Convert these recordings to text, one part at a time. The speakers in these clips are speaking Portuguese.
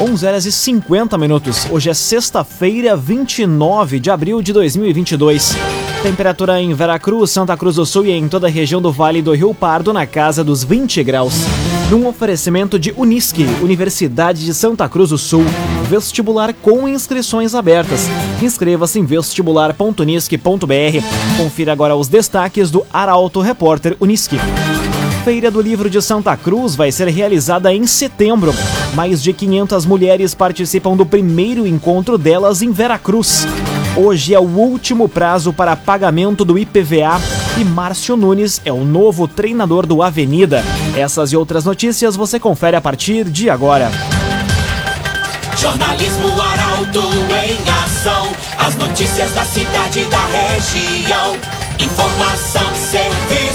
11 horas e 50 minutos. Hoje é sexta-feira, 29 de abril de 2022. Temperatura em Veracruz, Santa Cruz do Sul e em toda a região do Vale do Rio Pardo na casa dos 20 graus. Num oferecimento de Unisque, Universidade de Santa Cruz do Sul. Vestibular com inscrições abertas. Inscreva-se em vestibular.unisque.br. Confira agora os destaques do Arauto Repórter Unisque. Feira do Livro de Santa Cruz vai ser realizada em setembro. Mais de 500 mulheres participam do primeiro encontro delas em Veracruz. Hoje é o último prazo para pagamento do IPVA e Márcio Nunes é o novo treinador do Avenida. Essas e outras notícias você confere a partir de agora. Jornalismo Arauto em ação. As notícias da cidade e da região. Informação, serviço.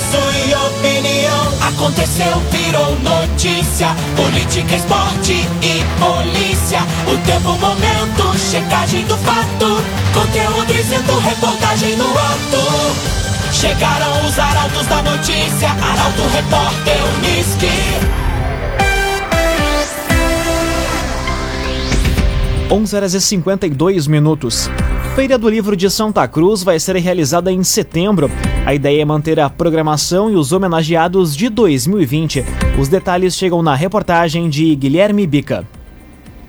Aconteceu, virou notícia. Política, esporte e polícia. O tempo, momento, checagem do fato. Conteúdo dizendo, reportagem no ato. Chegaram os arautos da notícia. Arauto, repórter, Unisque. 11 horas e 52 minutos. Feira do Livro de Santa Cruz vai ser realizada em setembro. A ideia é manter a programação e os homenageados de 2020. Os detalhes chegam na reportagem de Guilherme Bica.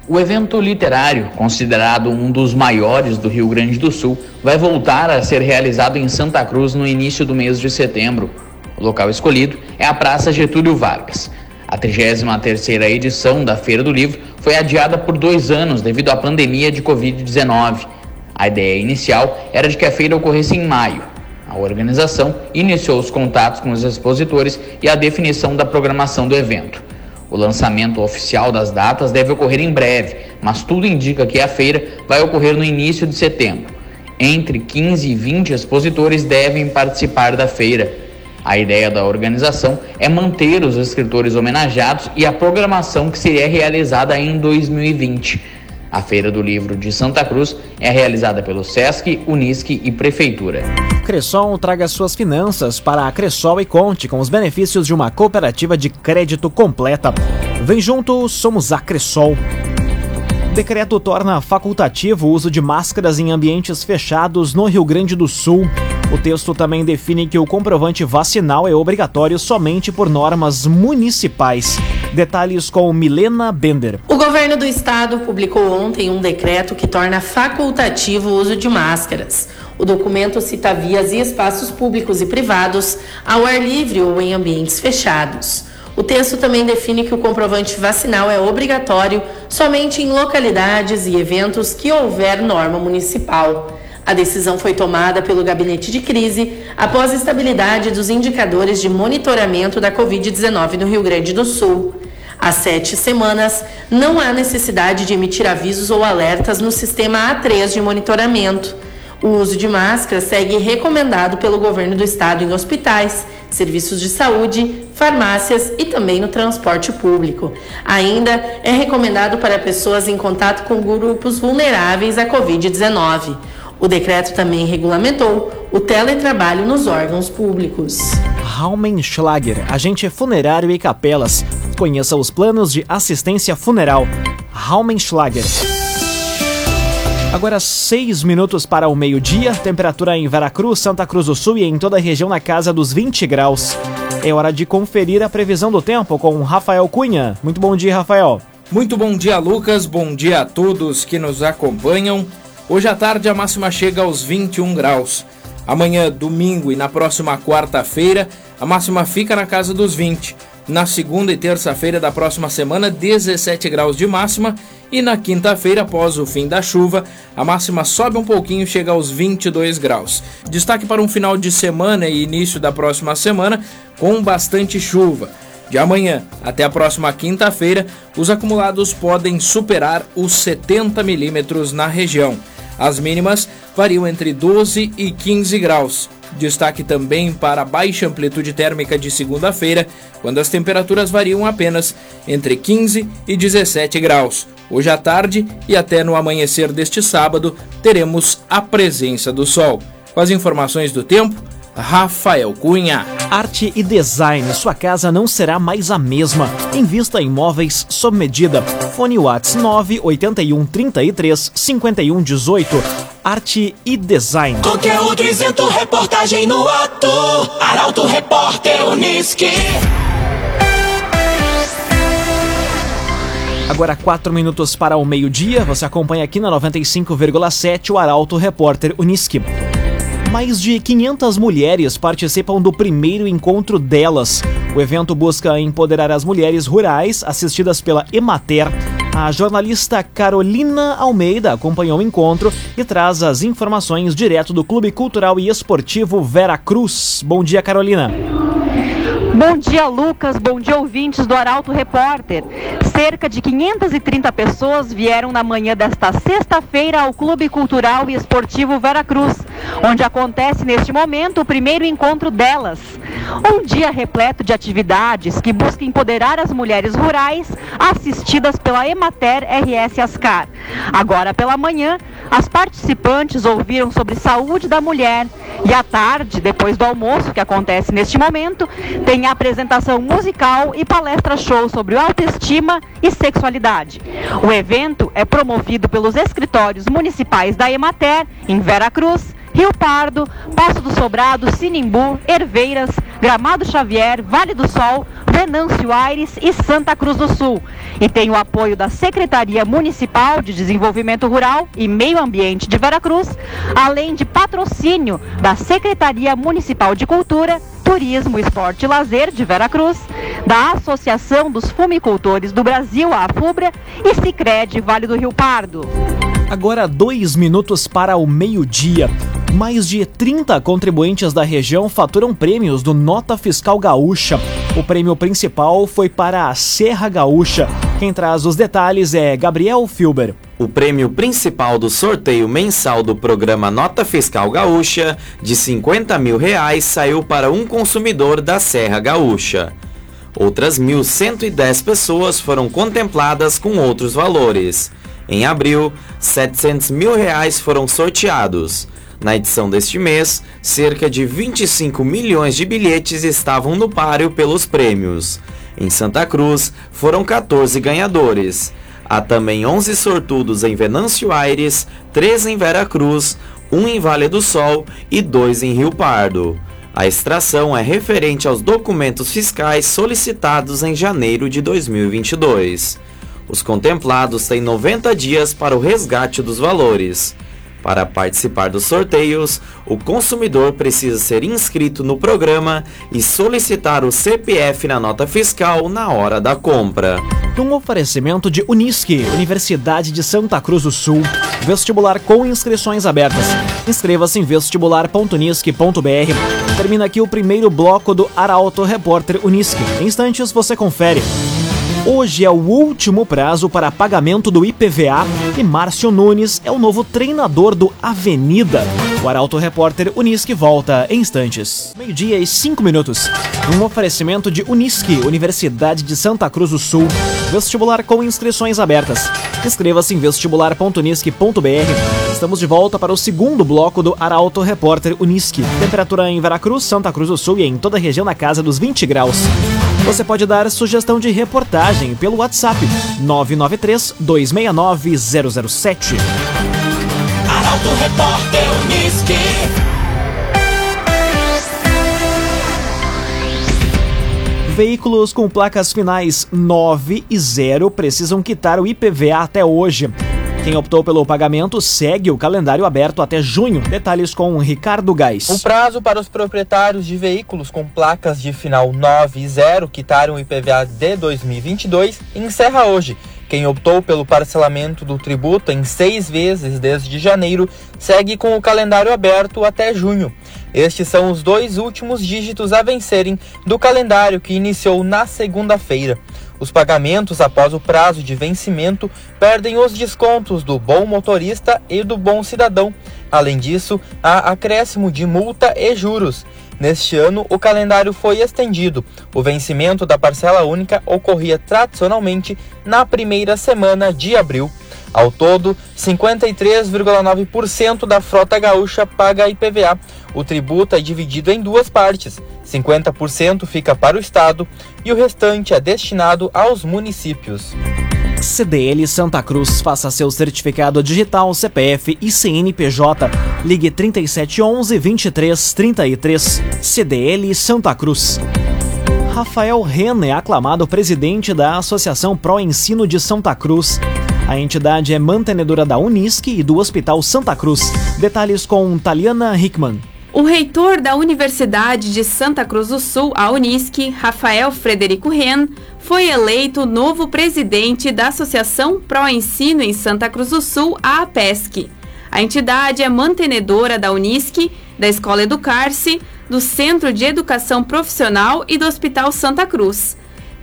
O evento literário, considerado um dos maiores do Rio Grande do Sul, vai voltar a ser realizado em Santa Cruz no início do mês de setembro. O local escolhido é a Praça Getúlio Vargas. A 33ª edição da Feira do Livro foi adiada por dois anos devido à pandemia de Covid-19. A ideia inicial era de que a feira ocorresse em maio. A organização iniciou os contatos com os expositores e a definição da programação do evento. O lançamento oficial das datas deve ocorrer em breve, mas tudo indica que a feira vai ocorrer no início de setembro. Entre 15 e 20 expositores devem participar da feira a ideia da organização é manter os escritores homenageados e a programação que seria realizada em 2020. A Feira do Livro de Santa Cruz é realizada pelo SESC, Unisque e Prefeitura. Cressol traga suas finanças para a Cressol e conte com os benefícios de uma cooperativa de crédito completa. Vem junto, somos a Cressol. Decreto torna facultativo o uso de máscaras em ambientes fechados no Rio Grande do Sul. O texto também define que o comprovante vacinal é obrigatório somente por normas municipais. Detalhes com Milena Bender. O governo do estado publicou ontem um decreto que torna facultativo o uso de máscaras. O documento cita vias e espaços públicos e privados, ao ar livre ou em ambientes fechados. O texto também define que o comprovante vacinal é obrigatório somente em localidades e eventos que houver norma municipal. A decisão foi tomada pelo gabinete de crise após a estabilidade dos indicadores de monitoramento da Covid-19 no Rio Grande do Sul. Há sete semanas, não há necessidade de emitir avisos ou alertas no sistema A3 de monitoramento. O uso de máscara segue recomendado pelo governo do estado em hospitais, serviços de saúde, farmácias e também no transporte público. Ainda é recomendado para pessoas em contato com grupos vulneráveis à Covid-19. O decreto também regulamentou o teletrabalho nos órgãos públicos. Raumenschlager, agente funerário e capelas. Conheça os planos de assistência funeral. Raumenschlager. Agora seis minutos para o meio-dia, temperatura em Veracruz, Santa Cruz do Sul e em toda a região na casa dos 20 graus. É hora de conferir a previsão do tempo com Rafael Cunha. Muito bom dia, Rafael. Muito bom dia, Lucas. Bom dia a todos que nos acompanham. Hoje à tarde a máxima chega aos 21 graus. Amanhã, domingo e na próxima quarta-feira, a máxima fica na casa dos 20. Na segunda e terça-feira da próxima semana, 17 graus de máxima. E na quinta-feira, após o fim da chuva, a máxima sobe um pouquinho e chega aos 22 graus. Destaque para um final de semana e início da próxima semana com bastante chuva. De amanhã até a próxima quinta-feira, os acumulados podem superar os 70 milímetros na região. As mínimas variam entre 12 e 15 graus. Destaque também para a baixa amplitude térmica de segunda-feira, quando as temperaturas variam apenas entre 15 e 17 graus. Hoje à tarde e até no amanhecer deste sábado teremos a presença do sol. Com as informações do tempo, Rafael Cunha. Arte e design, sua casa não será mais a mesma. Invista em móveis sob medida. Fone Whats 981 33 51 18. Arte e design. Conteúdo isento, reportagem no ato. Arauto Repórter Uniski. Agora, quatro minutos para o meio-dia. Você acompanha aqui na 95,7 o Arauto Repórter Uniski. Mais de 500 mulheres participam do primeiro encontro delas. O evento busca empoderar as mulheres rurais assistidas pela Emater. A jornalista Carolina Almeida acompanhou o encontro e traz as informações direto do Clube Cultural e Esportivo Vera Cruz. Bom dia, Carolina. Bom dia, Lucas. Bom dia, ouvintes do Arauto Repórter. Cerca de 530 pessoas vieram na manhã desta sexta-feira ao Clube Cultural e Esportivo Vera Cruz, onde acontece neste momento o primeiro encontro delas. Um dia repleto de atividades que busca empoderar as mulheres rurais assistidas pela Emater RS Ascar. Agora pela manhã, as participantes ouviram sobre saúde da mulher e à tarde, depois do almoço que acontece neste momento, tem apresentação musical e palestra show sobre autoestima e sexualidade. O evento é promovido pelos escritórios municipais da Emater em Vera Cruz, Rio Pardo, Passo do Sobrado, Sinimbu, Herveiras, Gramado Xavier, Vale do Sol, Venâncio Aires e Santa Cruz do Sul. E tem o apoio da Secretaria Municipal de Desenvolvimento Rural e Meio Ambiente de Veracruz, além de patrocínio da Secretaria Municipal de Cultura, Turismo, Esporte e Lazer de Veracruz, da Associação dos Fumicultores do Brasil, a AFUBRA, e Sicredi Vale do Rio Pardo. Agora, dois minutos para o meio-dia. Mais de 30 contribuintes da região faturam prêmios do Nota Fiscal Gaúcha. O prêmio principal foi para a Serra Gaúcha. Quem traz os detalhes é Gabriel Filber. O prêmio principal do sorteio mensal do programa Nota Fiscal Gaúcha, de 50 mil reais, saiu para um consumidor da Serra Gaúcha. Outras 1.110 pessoas foram contempladas com outros valores. Em abril, 700 mil reais foram sorteados. Na edição deste mês, cerca de 25 milhões de bilhetes estavam no páreo pelos prêmios. Em Santa Cruz, foram 14 ganhadores. Há também 11 sortudos em Venâncio Aires, 3 em Vera Cruz, 1 em Vale do Sol e 2 em Rio Pardo. A extração é referente aos documentos fiscais solicitados em janeiro de 2022. Os contemplados têm 90 dias para o resgate dos valores. Para participar dos sorteios, o consumidor precisa ser inscrito no programa e solicitar o CPF na nota fiscal na hora da compra. Um oferecimento de Unisque, Universidade de Santa Cruz do Sul. Vestibular com inscrições abertas. Inscreva-se em vestibular.unisque.br. Termina aqui o primeiro bloco do Arauto Repórter Unisque. Em instantes você confere. Hoje é o último prazo para pagamento do IPVA e Márcio Nunes é o novo treinador do Avenida. O Arauto Repórter Unisque volta em instantes. Meio-dia e cinco minutos. Um oferecimento de Unisque, Universidade de Santa Cruz do Sul. Vestibular com inscrições abertas. Inscreva-se em vestibular.unisque.br. Estamos de volta para o segundo bloco do Arauto Repórter Unisque. Temperatura em Veracruz, Santa Cruz do Sul e em toda a região na casa dos 20 graus. Você pode dar sugestão de reportagem pelo WhatsApp 993 269 007. Arauto Repórter Uniski. Veículos com placas finais 9 e 0 precisam quitar o IPVA até hoje. Quem optou pelo pagamento segue o calendário aberto até junho. Detalhes com Ricardo Gás. O prazo para os proprietários de veículos com placas de final 9 e 0 quitarem o IPVA de 2022 encerra hoje. Quem optou pelo parcelamento do tributo em seis vezes desde janeiro segue com o calendário aberto até junho. Estes são os dois últimos dígitos a vencerem do calendário que iniciou na segunda-feira. Os pagamentos após o prazo de vencimento perdem os descontos do bom motorista e do bom cidadão. Além disso, há acréscimo de multa e juros. Neste ano, o calendário foi estendido. O vencimento da parcela única ocorria tradicionalmente na primeira semana de abril. Ao todo, 53,9% da frota gaúcha paga IPVA. O tributo é dividido em duas partes: 50% fica para o Estado e o restante é destinado aos municípios. CDL Santa Cruz. Faça seu certificado digital, CPF e CNPJ. Ligue 3711 2333. CDL Santa Cruz. Rafael Renner é aclamado presidente da Associação Pro Ensino de Santa Cruz. A entidade é mantenedora da Unisc e do Hospital Santa Cruz. Detalhes com Taliana Hickman. O reitor da Universidade de Santa Cruz do Sul, a Unisc, Rafael Frederico Ren, foi eleito novo presidente da Associação Pro Ensino em Santa Cruz do Sul, a APESC. A entidade é mantenedora da Unisc, da Escola Educar-se, do Centro de Educação Profissional e do Hospital Santa Cruz.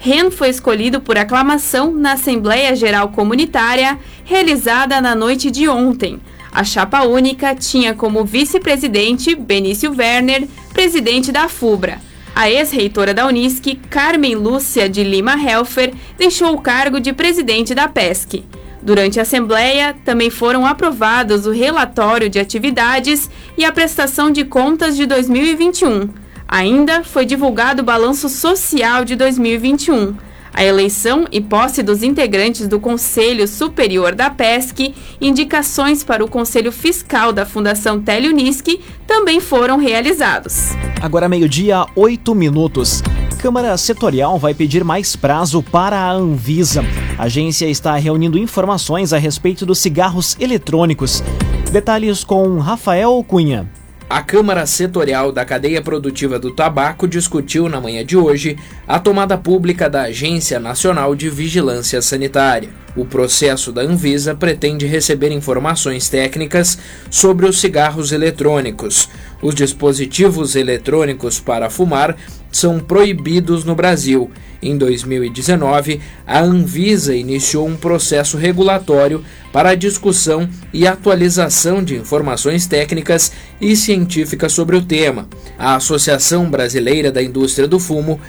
Ren foi escolhido por aclamação na Assembleia Geral Comunitária, realizada na noite de ontem, a chapa única tinha como vice-presidente Benício Werner, presidente da FUBRA. A ex-reitora da Unisc, Carmen Lúcia de Lima Helfer, deixou o cargo de presidente da PESC. Durante a Assembleia, também foram aprovados o relatório de atividades e a prestação de contas de 2021. Ainda foi divulgado o balanço social de 2021 a eleição e posse dos integrantes do Conselho Superior da PESC, indicações para o Conselho Fiscal da Fundação Teleunisc também foram realizados. Agora meio-dia, oito minutos. Câmara Setorial vai pedir mais prazo para a Anvisa. A agência está reunindo informações a respeito dos cigarros eletrônicos. Detalhes com Rafael Cunha. A Câmara Setorial da Cadeia Produtiva do Tabaco discutiu na manhã de hoje a tomada pública da Agência Nacional de Vigilância Sanitária. O processo da Anvisa pretende receber informações técnicas sobre os cigarros eletrônicos. Os dispositivos eletrônicos para fumar são proibidos no Brasil. Em 2019, a Anvisa iniciou um processo regulatório para a discussão e atualização de informações técnicas e científicas sobre o tema. A Associação Brasileira da Indústria do Fumo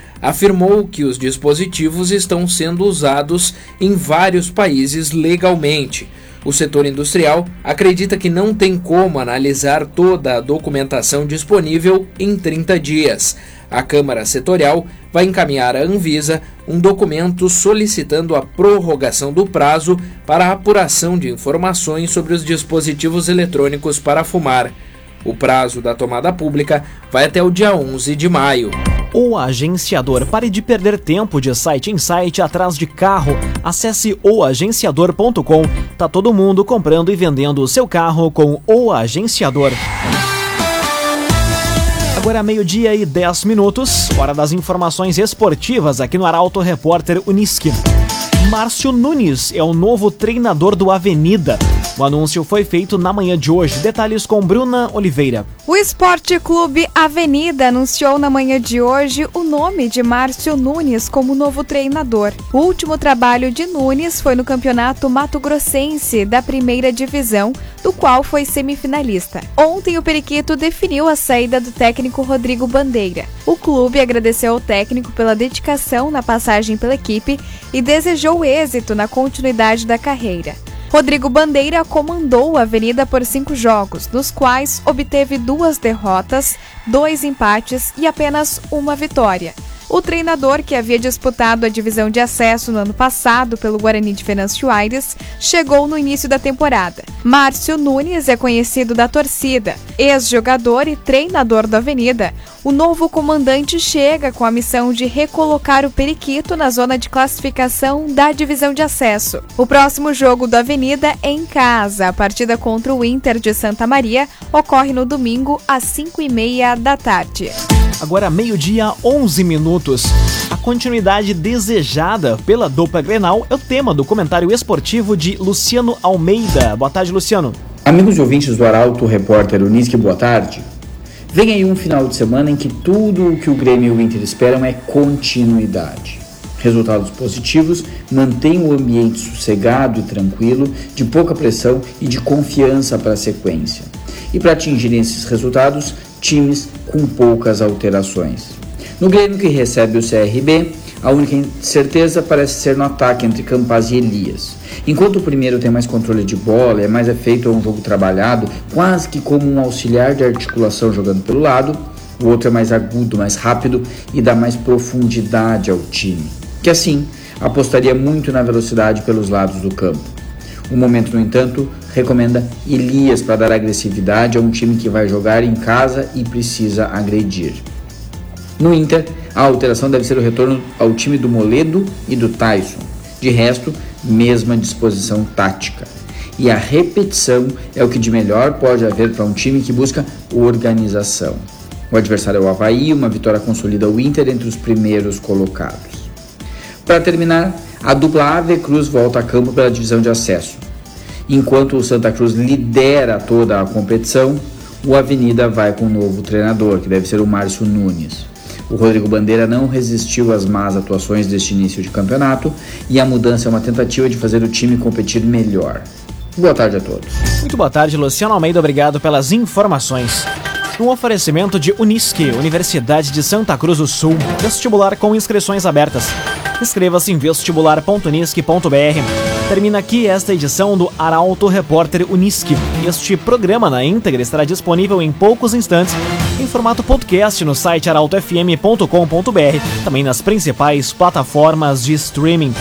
afirmou que os dispositivos estão sendo usados em vários países legalmente. O setor industrial acredita que não tem como analisar toda a documentação disponível em 30 dias. A Câmara Setorial vai encaminhar à Anvisa um documento solicitando a prorrogação do prazo para a apuração de informações sobre os dispositivos eletrônicos para fumar. O prazo da tomada pública vai até o dia 11 de maio. O agenciador. Pare de perder tempo de site em site atrás de carro. Acesse oagenciador.com. Tá todo mundo comprando e vendendo o seu carro com o agenciador. Agora meio-dia e 10 minutos, hora das informações esportivas aqui no Arauto Repórter Uniski. Márcio Nunes é o novo treinador do Avenida. O anúncio foi feito na manhã de hoje. Detalhes com Bruna Oliveira. O Esporte Clube Avenida anunciou na manhã de hoje o nome de Márcio Nunes como novo treinador. O último trabalho de Nunes foi no Campeonato Mato Grossense da primeira divisão, do qual foi semifinalista. Ontem o Periquito definiu a saída do técnico Rodrigo Bandeira. O clube agradeceu ao técnico pela dedicação na passagem pela equipe e desejou êxito na continuidade da carreira. Rodrigo Bandeira comandou a Avenida por cinco jogos, nos quais obteve duas derrotas, dois empates e apenas uma vitória. O treinador, que havia disputado a divisão de acesso no ano passado pelo Guarani de Venâncio Aires, chegou no início da temporada. Márcio Nunes é conhecido da torcida, ex-jogador e treinador da Avenida. O novo comandante chega com a missão de recolocar o Periquito na zona de classificação da divisão de acesso. O próximo jogo da Avenida é em casa. A partida contra o Inter de Santa Maria ocorre no domingo às 5 e meia da tarde. Agora meio-dia, 11 minutos. A continuidade desejada pela dupla Grenal é o tema do comentário esportivo de Luciano Almeida. Boa tarde, Luciano. Amigos ouvintes do Arauto, repórter Unisque, boa tarde. Vem aí um final de semana em que tudo o que o Grêmio e o Inter esperam é continuidade. Resultados positivos mantêm o ambiente sossegado e tranquilo, de pouca pressão e de confiança para a sequência. E para atingir esses resultados, times com poucas alterações. No Grêmio que recebe o CRB, A única certeza parece ser no ataque entre Campaz e Elias. Enquanto o primeiro tem mais controle de bola é mais efeito a um jogo trabalhado, quase que como um auxiliar de articulação jogando pelo lado, o outro é mais agudo, mais rápido e dá mais profundidade ao time. Que assim, apostaria muito na velocidade pelos lados do campo. O momento, no entanto, recomenda Elias para dar agressividade a um time que vai jogar em casa e precisa agredir. No Inter, a alteração deve ser o retorno ao time do Moledo e do Tyson. De resto, mesma disposição tática. E a repetição é o que de melhor pode haver para um time que busca organização. O adversário é o Havaí, uma vitória consolida o Inter entre os primeiros colocados. Para terminar, a dupla Ave Cruz volta a campo pela divisão de acesso. Enquanto o Santa Cruz lidera toda a competição, o Avenida vai com um novo treinador, que deve ser o Márcio Nunes. O Rodrigo Bandeira não resistiu às más atuações deste início de campeonato e a mudança é uma tentativa de fazer o time competir melhor. Boa tarde a todos. Muito boa tarde, Luciano Almeida. Obrigado pelas informações. Um oferecimento de Unisque, Universidade de Santa Cruz do Sul. Vestibular com inscrições abertas. Inscreva-se em vestibular.unisque.br. Termina aqui esta edição do Arauto Repórter Unisque. Este programa na íntegra estará disponível em poucos instantes em formato podcast no site arautofm.com.br, também nas principais plataformas de streaming.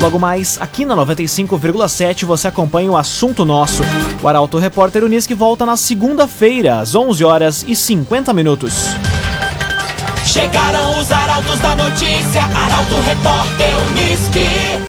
Logo mais, aqui na 95,7 você acompanha o assunto nosso. O Arauto Repórter Unisque volta na segunda-feira, às 11 horas e 50 minutos. Chegaram os arautos da notícia, Arauto Repórter Unisque.